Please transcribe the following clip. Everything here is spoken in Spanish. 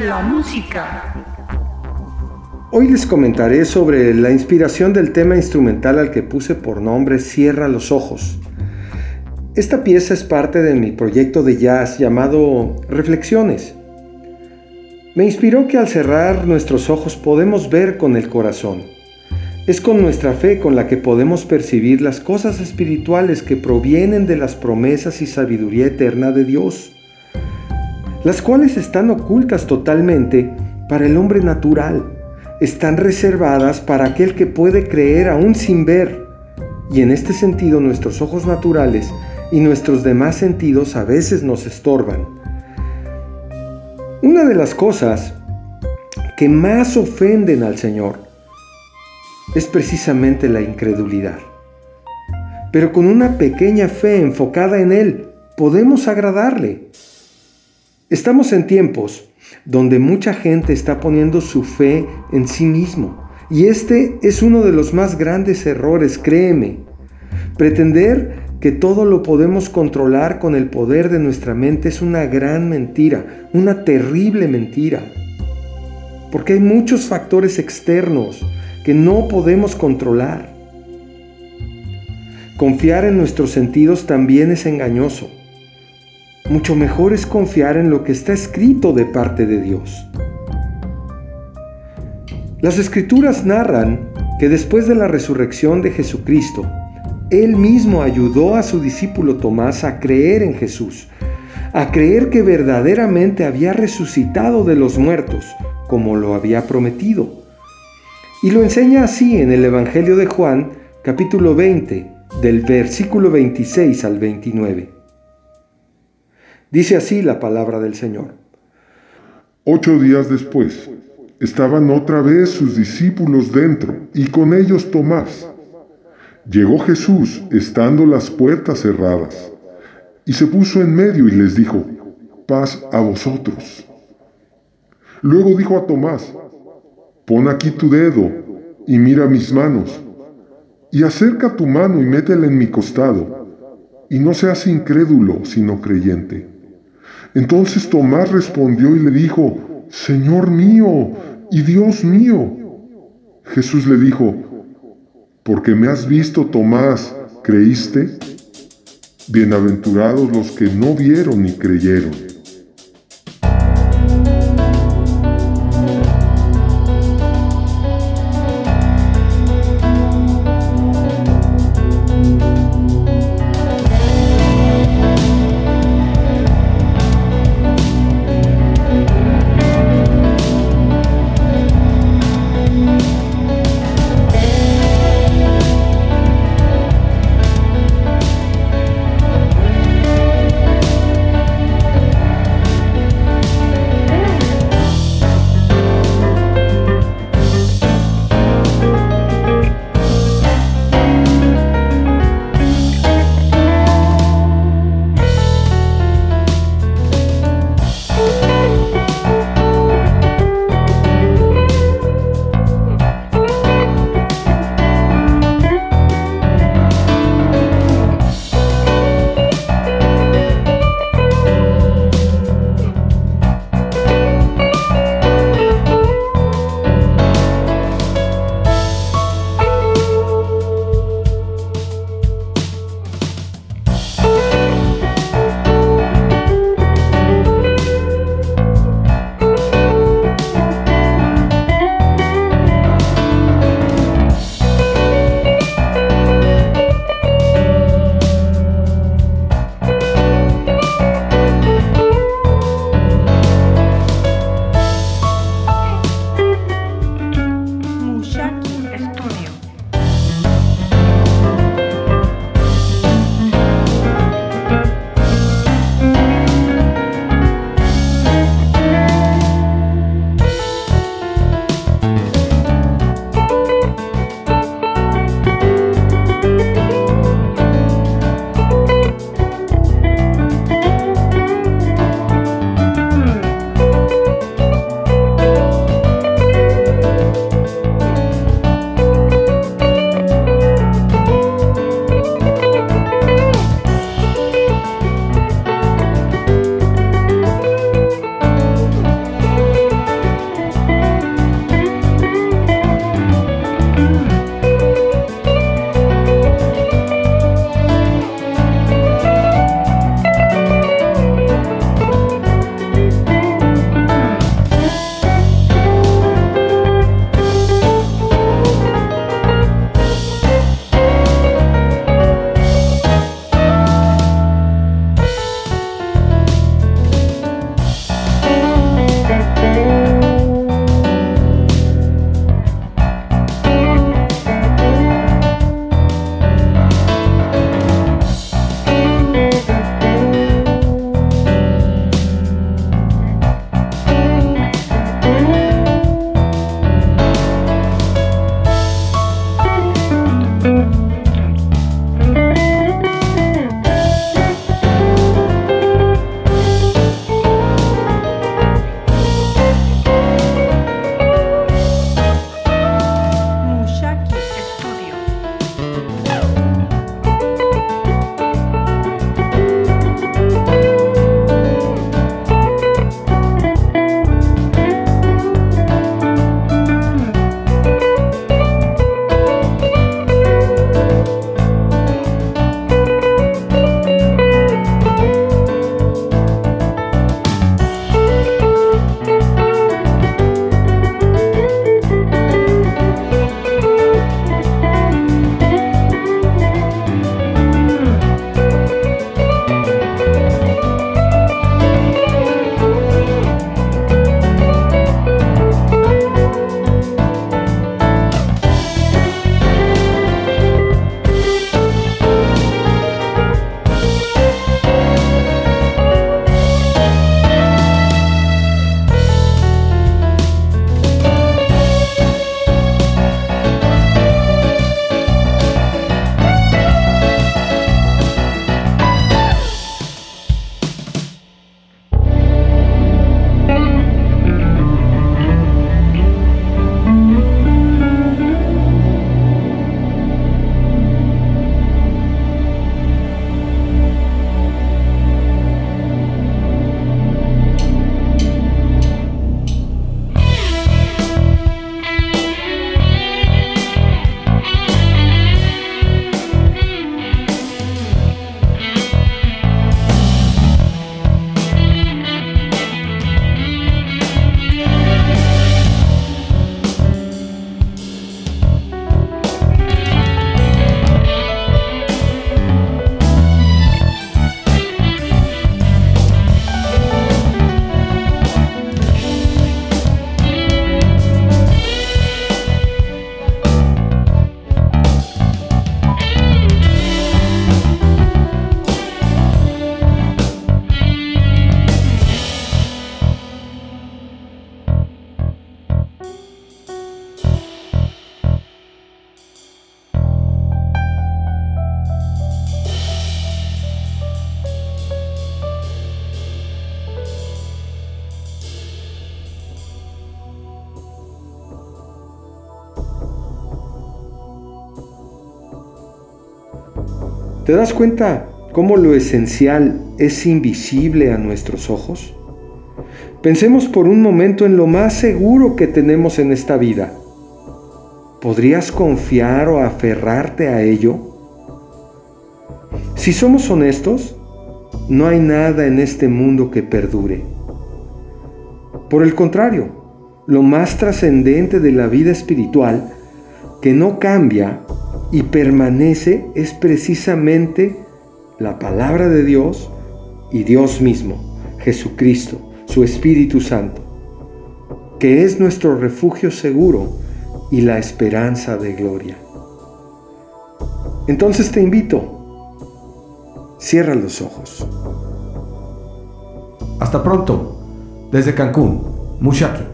la música. Hoy les comentaré sobre la inspiración del tema instrumental al que puse por nombre Cierra los ojos. Esta pieza es parte de mi proyecto de jazz llamado Reflexiones. Me inspiró que al cerrar nuestros ojos podemos ver con el corazón. Es con nuestra fe con la que podemos percibir las cosas espirituales que provienen de las promesas y sabiduría eterna de Dios, las cuales están ocultas totalmente para el hombre natural, están reservadas para aquel que puede creer aún sin ver, y en este sentido nuestros ojos naturales y nuestros demás sentidos a veces nos estorban. Una de las cosas que más ofenden al Señor es precisamente la incredulidad. Pero con una pequeña fe enfocada en Él, podemos agradarle. Estamos en tiempos donde mucha gente está poniendo su fe en sí mismo. Y este es uno de los más grandes errores, créeme. Pretender que todo lo podemos controlar con el poder de nuestra mente es una gran mentira, una terrible mentira. Porque hay muchos factores externos que no podemos controlar. Confiar en nuestros sentidos también es engañoso. Mucho mejor es confiar en lo que está escrito de parte de Dios. Las escrituras narran que después de la resurrección de Jesucristo, él mismo ayudó a su discípulo Tomás a creer en Jesús, a creer que verdaderamente había resucitado de los muertos, como lo había prometido. Y lo enseña así en el Evangelio de Juan, capítulo 20, del versículo 26 al 29. Dice así la palabra del Señor. Ocho días después, estaban otra vez sus discípulos dentro y con ellos Tomás. Llegó Jesús estando las puertas cerradas, y se puso en medio y les dijo, paz a vosotros. Luego dijo a Tomás, pon aquí tu dedo y mira mis manos, y acerca tu mano y métela en mi costado, y no seas incrédulo, sino creyente. Entonces Tomás respondió y le dijo, Señor mío y Dios mío. Jesús le dijo, porque me has visto, Tomás, ¿creíste? Bienaventurados los que no vieron ni creyeron. ¿Te das cuenta cómo lo esencial es invisible a nuestros ojos? Pensemos por un momento en lo más seguro que tenemos en esta vida. ¿Podrías confiar o aferrarte a ello? Si somos honestos, no hay nada en este mundo que perdure. Por el contrario, lo más trascendente de la vida espiritual, que no cambia y permanece, es precisamente la palabra de Dios y Dios mismo, Jesucristo, su Espíritu Santo, que es nuestro refugio seguro y la esperanza de gloria. Entonces te invito, cierra los ojos. Hasta pronto, desde Cancún, Mushaki.